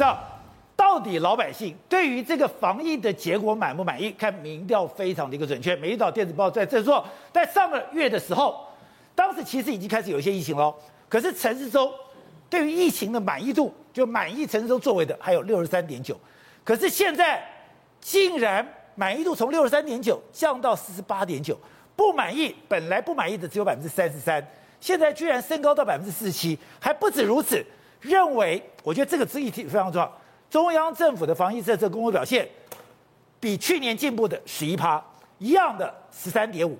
这样到底老百姓对于这个防疫的结果满不满意？看民调非常的一个准确，每一岛电子报在这说，在上个月的时候，当时其实已经开始有一些疫情了，可是陈时中对于疫情的满意度，就满意陈时中作为的还有六十三点九，可是现在竟然满意度从六十三点九降到四十八点九，不满意本来不满意的只有百分之三十三，现在居然升高到百分之四十七，还不止如此，认为我觉得这个议题非常重要。中央政府的防疫政策工作表现，比去年进步的十一趴，一样的十三点五，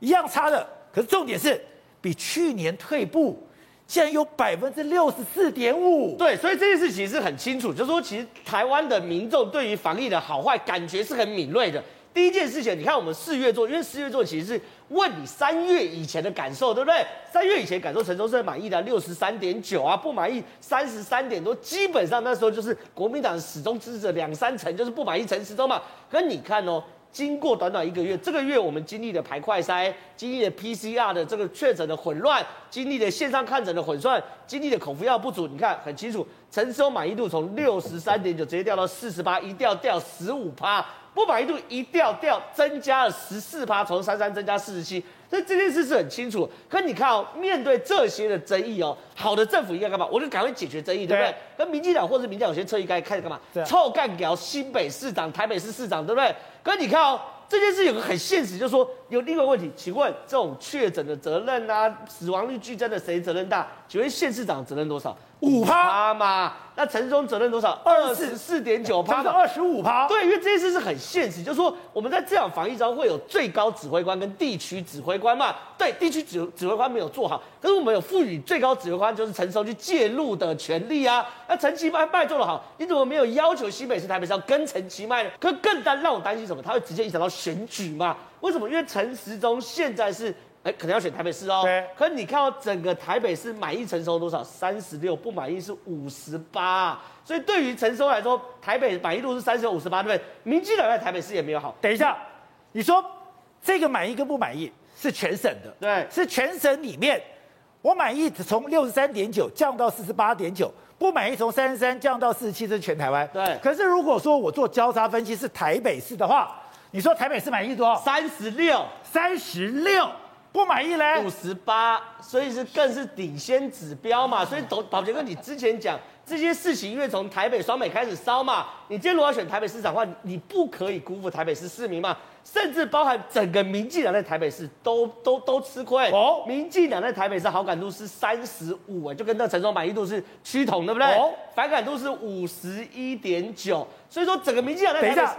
一样差的。可是重点是，比去年退步，竟然有百分之六十四点五。对，所以这件事其实很清楚，就是说，其实台湾的民众对于防疫的好坏感觉是很敏锐的。第一件事情，你看我们四月做，因为四月做其实是问你三月以前的感受，对不对？三月以前感受，陈时中是满意的六十三点九啊，不满意三十三点多，基本上那时候就是国民党始终支持两三成，就是不满意陈时中嘛。可你看哦，经过短短一个月，这个月我们经历了排快筛，经历了 PCR 的这个确诊的混乱，经历了线上看诊的混乱，经历了口服药不足，你看很清楚，陈时中满意度从六十三点九直接掉到四十八，一掉掉十五趴。不满意度一掉掉，增加了十四趴，从三三增加四十七，所以这件事是很清楚。可你看哦，面对这些的争议哦，好的政府应该干嘛？我就赶快解决争议，对不对？跟民进党或者民进党有些侧翼该开始干嘛？臭干掉新北市长、台北市市长，对不对？可你看哦，这件事有个很现实，就是说有另外一个问题，请问这种确诊的责任啊，死亡率剧增的谁责任大？请问县市长责任多少？五趴嘛，那陈时中责任多少？二十四点九趴，二十五趴。对，因为这件事是很现实，就是说我们在这场防疫中会有最高指挥官跟地区指挥官嘛。对，地区指指挥官没有做好，可是我们有赋予最高指挥官就是陈时中去介入的权利啊。那陈其迈迈做得好，你怎么没有要求新北市、台北市要跟陈其迈呢？可是更担让我担心什么？他会直接影响到选举嘛？为什么？因为陈时中现在是。哎，可能要选台北市哦。对。可是你看到整个台北市满意成熟多少？三十六，不满意是五十八。所以对于陈时中来说，台北满意度是三十六、五十八，对不对？民进党在台北市也没有好。等一下，你说这个满意跟不满意是全省的，对，是全省里面，我满意从六十三点九降到四十八点九，不满意从三十三降到四十七，这是全台湾。对。可是如果说我做交叉分析是台北市的话，你说台北市满意多少？三十六，三十六。不满意嘞，五十八，所以是更是领先指标嘛。所以宝宝杰哥，你之前讲这些事情，因为从台北双美开始烧嘛，你今天如果要选台北市长的话，你不可以辜负台北市市民嘛。甚至包含整个民进党在台北市都都都吃亏哦。民进党在台北市好感度是三十五，就跟那陈时中满意度是趋同，对不对？哦，反感度是五十一点九，所以说整个民进党在台北市。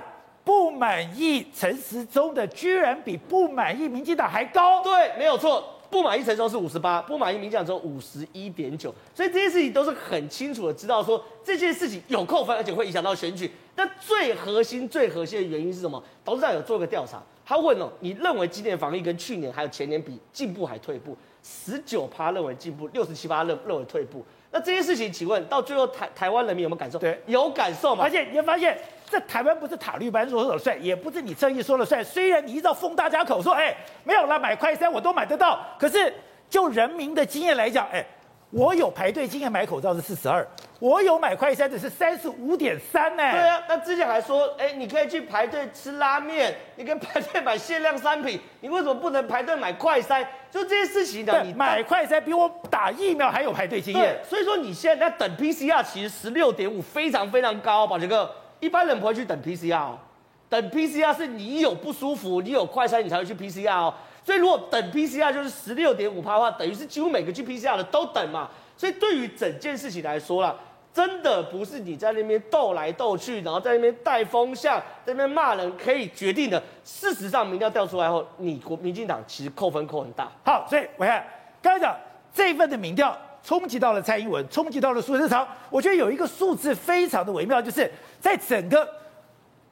不满意陈时中的居然比不满意民进党还高，对，没有错。不满意陈时中是五十八，不满意民进党只有五十一点九，所以这些事情都是很清楚的知道说这件事情有扣分，而且会影响到选举。那最核心、最核心的原因是什么？董事长有做个调查，他问哦，你认为今年防疫跟去年还有前年比进步还退步？十九趴认为进步，六十七趴认认为退步。那这些事情，请问到最后台台湾人民有没有感受？对，有感受嘛？而且你会发现。这台湾不是塔利班说了算，也不是你正义说了算。虽然你依照封大家口说，哎，没有了买快餐我都买得到，可是就人民的经验来讲，哎，我有排队经验买口罩是四十二，我有买快餐的是三十五点三呢。对啊，那之前还说，哎，你可以去排队吃拉面，你可以排队买限量商品，你为什么不能排队买快餐？就这些事情的，你买快餐比我打疫苗还有排队经验。所以说你现在在等 PCR，其实十六点五非常非常高，宝杰哥。一般人不会去等 PCR 哦，等 PCR 是你有不舒服，你有快筛，你才会去 PCR 哦。所以如果等 PCR 就是十六点五趴的话，等于是几乎每个去 PCR 的都等嘛。所以对于整件事情来说啦，真的不是你在那边斗来斗去，然后在那边带风向，在那边骂人可以决定的。事实上，民调调出来后，你国民进党其实扣分扣很大。好，所以我看刚才讲这一份的民调冲击到了蔡英文，冲击到了苏贞昌。我觉得有一个数字非常的微妙，就是。在整个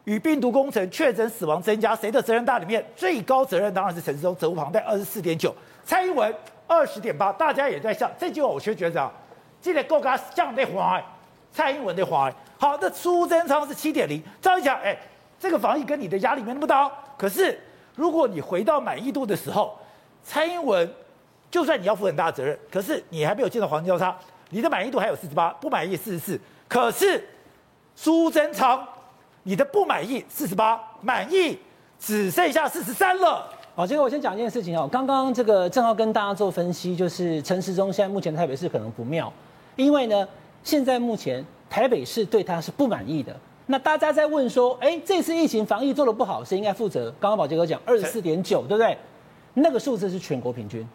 与病毒工程、确诊死亡增加，谁的责任大？里面最高责任当然是陈时中，责无旁贷，二十四点九，蔡英文二十点八。大家也在笑这句话，我却觉得啊，这个够他降的花，蔡英文的花。好，那苏贞昌是七点零。照理讲，哎，这个防疫跟你的压力没那么大。可是如果你回到满意度的时候，蔡英文就算你要负很大责任，可是你还没有见到黄金交叉，你的满意度还有四十八，不满意四十四。可是苏贞昌，你的不满意四十八，满意只剩下四十三了。好，这个我先讲一件事情哦。刚刚这个正好跟大家做分析，就是陈时中现在目前台北市可能不妙，因为呢，现在目前台北市对他是不满意的。那大家在问说，哎，这次疫情防疫做得不好，谁应该负责？刚刚宝杰哥讲二十四点九，对不对？那个数字是全国平均，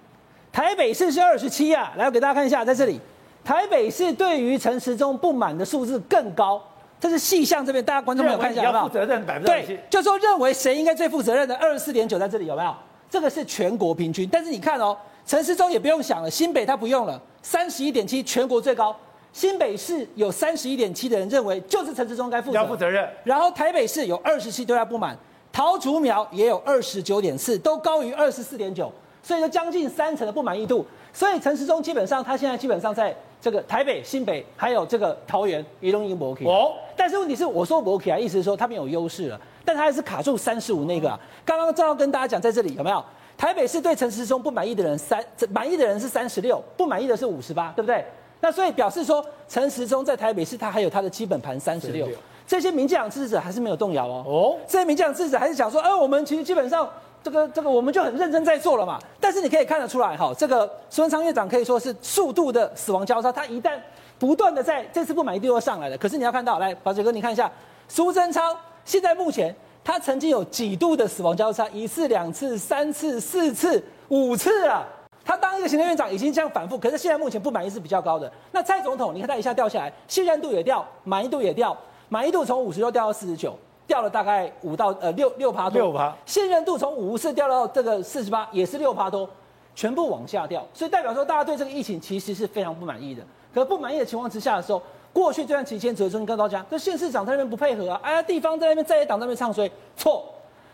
台北市是二十七啊。来，我给大家看一下，在这里，台北市对于陈时中不满的数字更高。这是细项这边，大家观众朋友看一下，有没有？负责任百分之对，就说认为谁应该最负责任的二十四点九在这里有没有？这个是全国平均，但是你看哦，陈时中也不用想了，新北他不用了，三十一点七全国最高，新北市有三十一点七的人认为就是陈时中该负责要负责任，然后台北市有二十七对他不满，桃竹苗也有二十九点四，都高于二十四点九，所以说将近三成的不满意度，所以陈时中基本上他现在基本上在。这个台北、新北还有这个桃园，一龙一博 K 哦。但是问题是，我说博 K 啊，意思是说他们有优势了，但他还是卡住三十五那个啊。刚刚正要跟大家讲，在这里有没有？台北市对陈时中不满意的人三，满意的人是三十六，不满意的是五十八，对不对？那所以表示说，陈时中在台北市他还有他的基本盘三十六，这些民进党支持者还是没有动摇哦。哦，这些民进党支持者还是想说，哎，我们其实基本上。这个这个我们就很认真在做了嘛，但是你可以看得出来哈，这个苏贞昌院长可以说是速度的死亡交叉，他一旦不断的在这次不满意度又上来了，可是你要看到，来宝杰哥你看一下，苏贞昌现在目前他曾经有几度的死亡交叉，一次、两次、三次、四次、五次啊，他当一个行政院长已经这样反复，可是现在目前不满意是比较高的。那蔡总统你看他一下掉下来，信任度也掉，满意度也掉，满意度从五十六掉到四十九。掉了大概五到呃六六趴多，六趴信任度从五十掉到这个四十八，也是六趴多，全部往下掉，所以代表说大家对这个疫情其实是非常不满意的。可不满意的情况之下的时候，过去这段期间只有中跟大家，这县市长在那边不配合啊，哎呀地方在那边在野党在那边唱衰，错，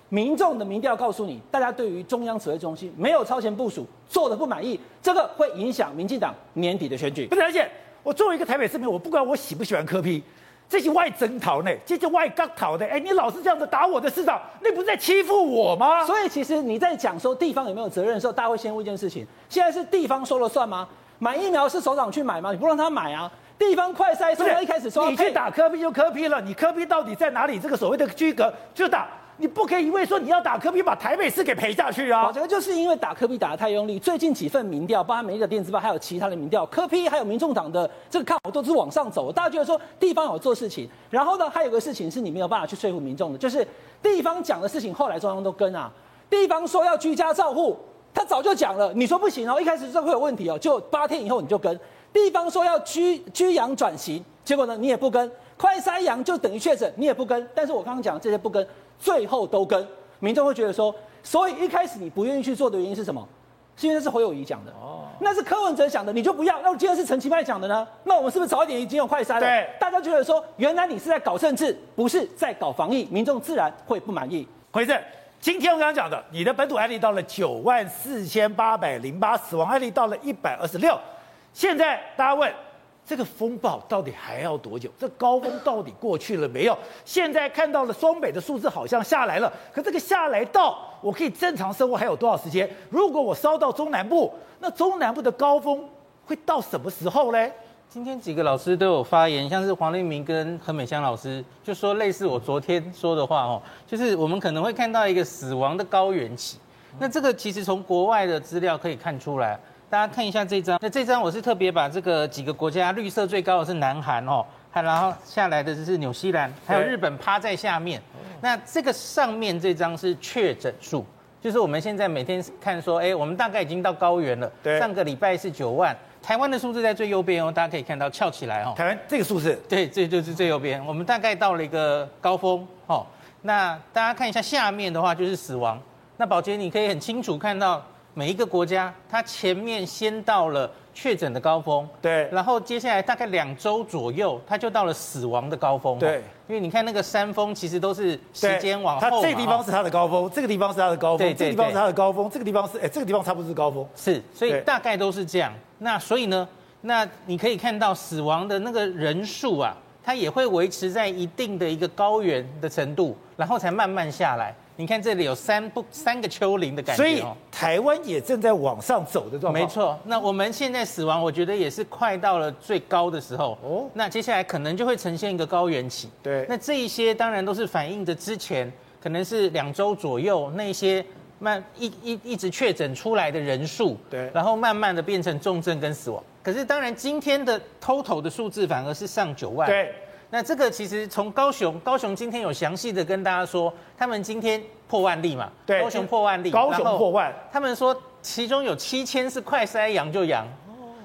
民众的民调告诉你，大家对于中央指挥中心没有超前部署，做的不满意，这个会影响民进党年底的选举。不了解，我作为一个台北市民，我不管我喜不喜欢柯 P。这些外征讨呢，这些外刚讨的，哎，你老是这样子打我的市长，那不是在欺负我吗？所以其实你在讲说地方有没有责任的时候，大家会先问一件事情：现在是地方说了算吗？买疫苗是首长去买吗？你不让他买啊？地方快筛，所以一开始说你去打科比就科比了，你科比到底在哪里？这个所谓的区隔就打。你不可以因为说你要打柯 P，把台北市给赔下去啊！这个就是因为打柯 P 打得太用力。最近几份民调，包含每一个电子报，还有其他的民调，柯 P 还有民众党的这个看法都是往上走。大家觉得说地方有做事情，然后呢，还有个事情是你没有办法去说服民众的，就是地方讲的事情，后来中央都跟啊。地方说要居家照护，他早就讲了，你说不行哦，一开始这会有问题哦，就八天以后你就跟。地方说要居居阳转型，结果呢你也不跟，快筛阳就等于确诊，你也不跟。但是我刚刚讲这些不跟，最后都跟。民众会觉得说，所以一开始你不愿意去做的原因是什么？是因为那是侯友宜讲的哦，那是柯文哲讲的，你就不要。那今天是陈其迈讲的呢？那我们是不是早一点已经有快筛了？对，大家觉得说，原来你是在搞政治，不是在搞防疫，民众自然会不满意。回正，今天我刚刚讲的，你的本土案例到了九万四千八百零八，死亡案例到了一百二十六。现在大家问。这个风暴到底还要多久？这高峰到底过去了没有？现在看到了双北的数字好像下来了，可这个下来到我可以正常生活还有多少时间？如果我烧到中南部，那中南部的高峰会到什么时候呢？今天几个老师都有发言，像是黄立明跟何美香老师就说类似我昨天说的话哦，就是我们可能会看到一个死亡的高原期。那这个其实从国外的资料可以看出来。大家看一下这张，那这张我是特别把这个几个国家，绿色最高的是南韩哦，还然后下来的就是纽西兰，还有日本趴在下面。那这个上面这张是确诊数，就是我们现在每天看说，哎，我们大概已经到高原了。对，上个礼拜是九万，台湾的数字在最右边哦，大家可以看到翘起来哦。台湾这个数字，对，这就是最右边，我们大概到了一个高峰哦。那大家看一下下面的话就是死亡，那宝杰你可以很清楚看到。每一个国家，它前面先到了确诊的高峰，对，然后接下来大概两周左右，它就到了死亡的高峰，对，因为你看那个山峰其实都是时间往后，它这个地方是它的高峰，这个地方是它的高峰，对，这个地方是它的高峰，这个地方是，哎，这个地方差不多是高峰，是，所以大概都是这样。那所以呢，那你可以看到死亡的那个人数啊，它也会维持在一定的一个高原的程度，然后才慢慢下来。你看这里有三不三个丘陵的感觉，所以台湾也正在往上走的状况。没错，那我们现在死亡，我觉得也是快到了最高的时候。哦，那接下来可能就会呈现一个高原期。对，那这一些当然都是反映着之前可能是两周左右那些慢一一一直确诊出来的人数。对，然后慢慢的变成重症跟死亡。可是当然今天的 total 的数字反而是上九万。对。那这个其实从高雄，高雄今天有详细的跟大家说，他们今天破万例嘛，对，高雄破万例，高雄破万，他们说其中有七千是快筛阳就阳，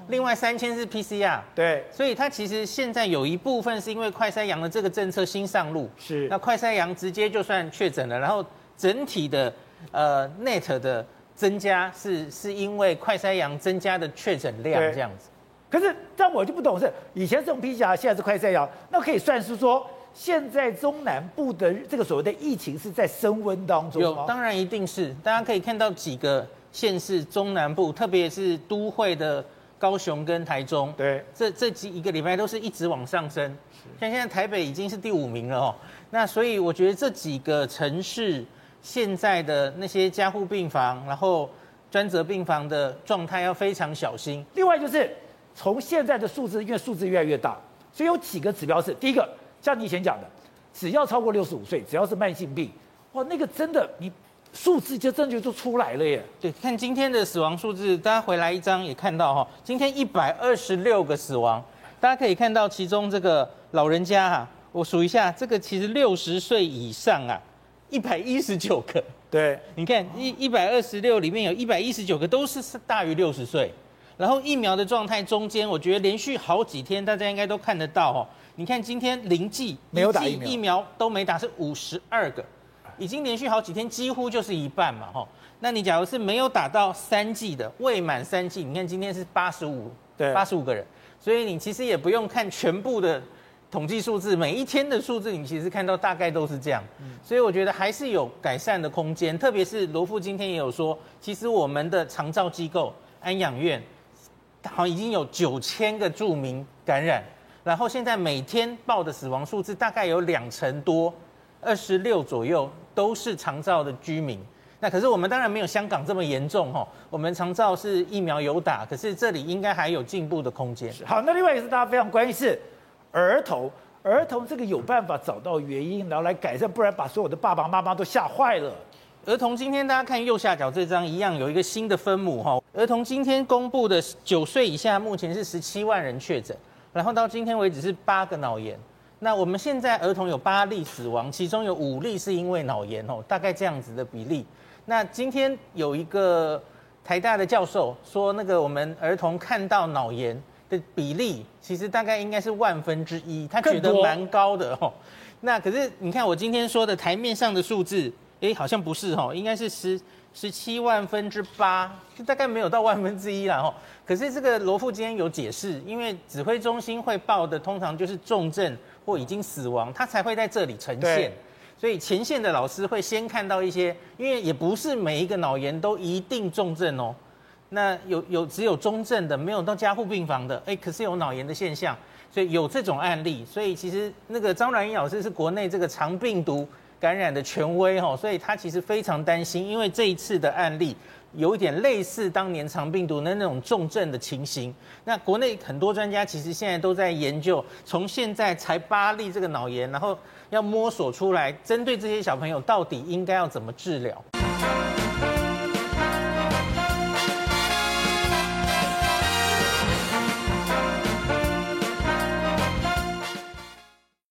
另外三千是 PCR，对，所以它其实现在有一部分是因为快筛阳的这个政策新上路，是，那快筛阳直接就算确诊了，然后整体的呃 net 的增加是是因为快筛阳增加的确诊量这样子。可是，但我就不懂是，以前是用 PCR，现在是快筛阳，那可以算是说，现在中南部的这个所谓的疫情是在升温当中吗？有，当然一定是。大家可以看到几个县市中南部，特别是都会的高雄跟台中，对，这这几一个礼拜都是一直往上升。像现在台北已经是第五名了哦。那所以我觉得这几个城市现在的那些加护病房，然后专责病房的状态要非常小心。另外就是。从现在的数字，因为数字越来越大，所以有几个指标是：第一个，像你以前讲的，只要超过六十五岁，只要是慢性病，哇，那个真的你数字就真的就出来了耶。对，看今天的死亡数字，大家回来一张也看到哈，今天一百二十六个死亡，大家可以看到其中这个老人家哈，我数一下，这个其实六十岁以上啊，一百一十九个。对，你看一一百二十六里面有一百一十九个都是大于六十岁。然后疫苗的状态中间，我觉得连续好几天，大家应该都看得到哦。你看今天零剂没有打疫苗，疫苗都没打，是五十二个，已经连续好几天，几乎就是一半嘛，哈。那你假如是没有打到三剂的，未满三剂，你看今天是八十五，对，八十五个人。所以你其实也不用看全部的统计数字，每一天的数字，你其实看到大概都是这样。所以我觉得还是有改善的空间，特别是罗富今天也有说，其实我们的长照机构安养院。好像，已经有九千个住民感染，然后现在每天报的死亡数字大概有两成多，二十六左右都是长照的居民。那可是我们当然没有香港这么严重哈，我们长照是疫苗有打，可是这里应该还有进步的空间。好，那另外一个是大家非常关心是儿童，儿童这个有办法找到原因，然后来改善，不然把所有的爸爸妈妈都吓坏了。儿童今天大家看右下角这张一样有一个新的分母哈。儿童今天公布的九岁以下目前是十七万人确诊，然后到今天为止是八个脑炎。那我们现在儿童有八例死亡，其中有五例是因为脑炎哦，大概这样子的比例。那今天有一个台大的教授说，那个我们儿童看到脑炎的比例其实大概应该是万分之一，他觉得蛮高的哦。那可是你看我今天说的台面上的数字。哎，好像不是哦，应该是十十七万分之八，就大概没有到万分之一啦哈。可是这个罗富今天有解释，因为指挥中心会报的通常就是重症或已经死亡，他才会在这里呈现。所以前线的老师会先看到一些，因为也不是每一个脑炎都一定重症哦。那有有只有中症的，没有到加护病房的，哎，可是有脑炎的现象，所以有这种案例。所以其实那个张阮英老师是国内这个肠病毒。感染的权威哈，所以他其实非常担心，因为这一次的案例有一点类似当年肠病毒的那种重症的情形。那国内很多专家其实现在都在研究，从现在才八例这个脑炎，然后要摸索出来，针对这些小朋友到底应该要怎么治疗。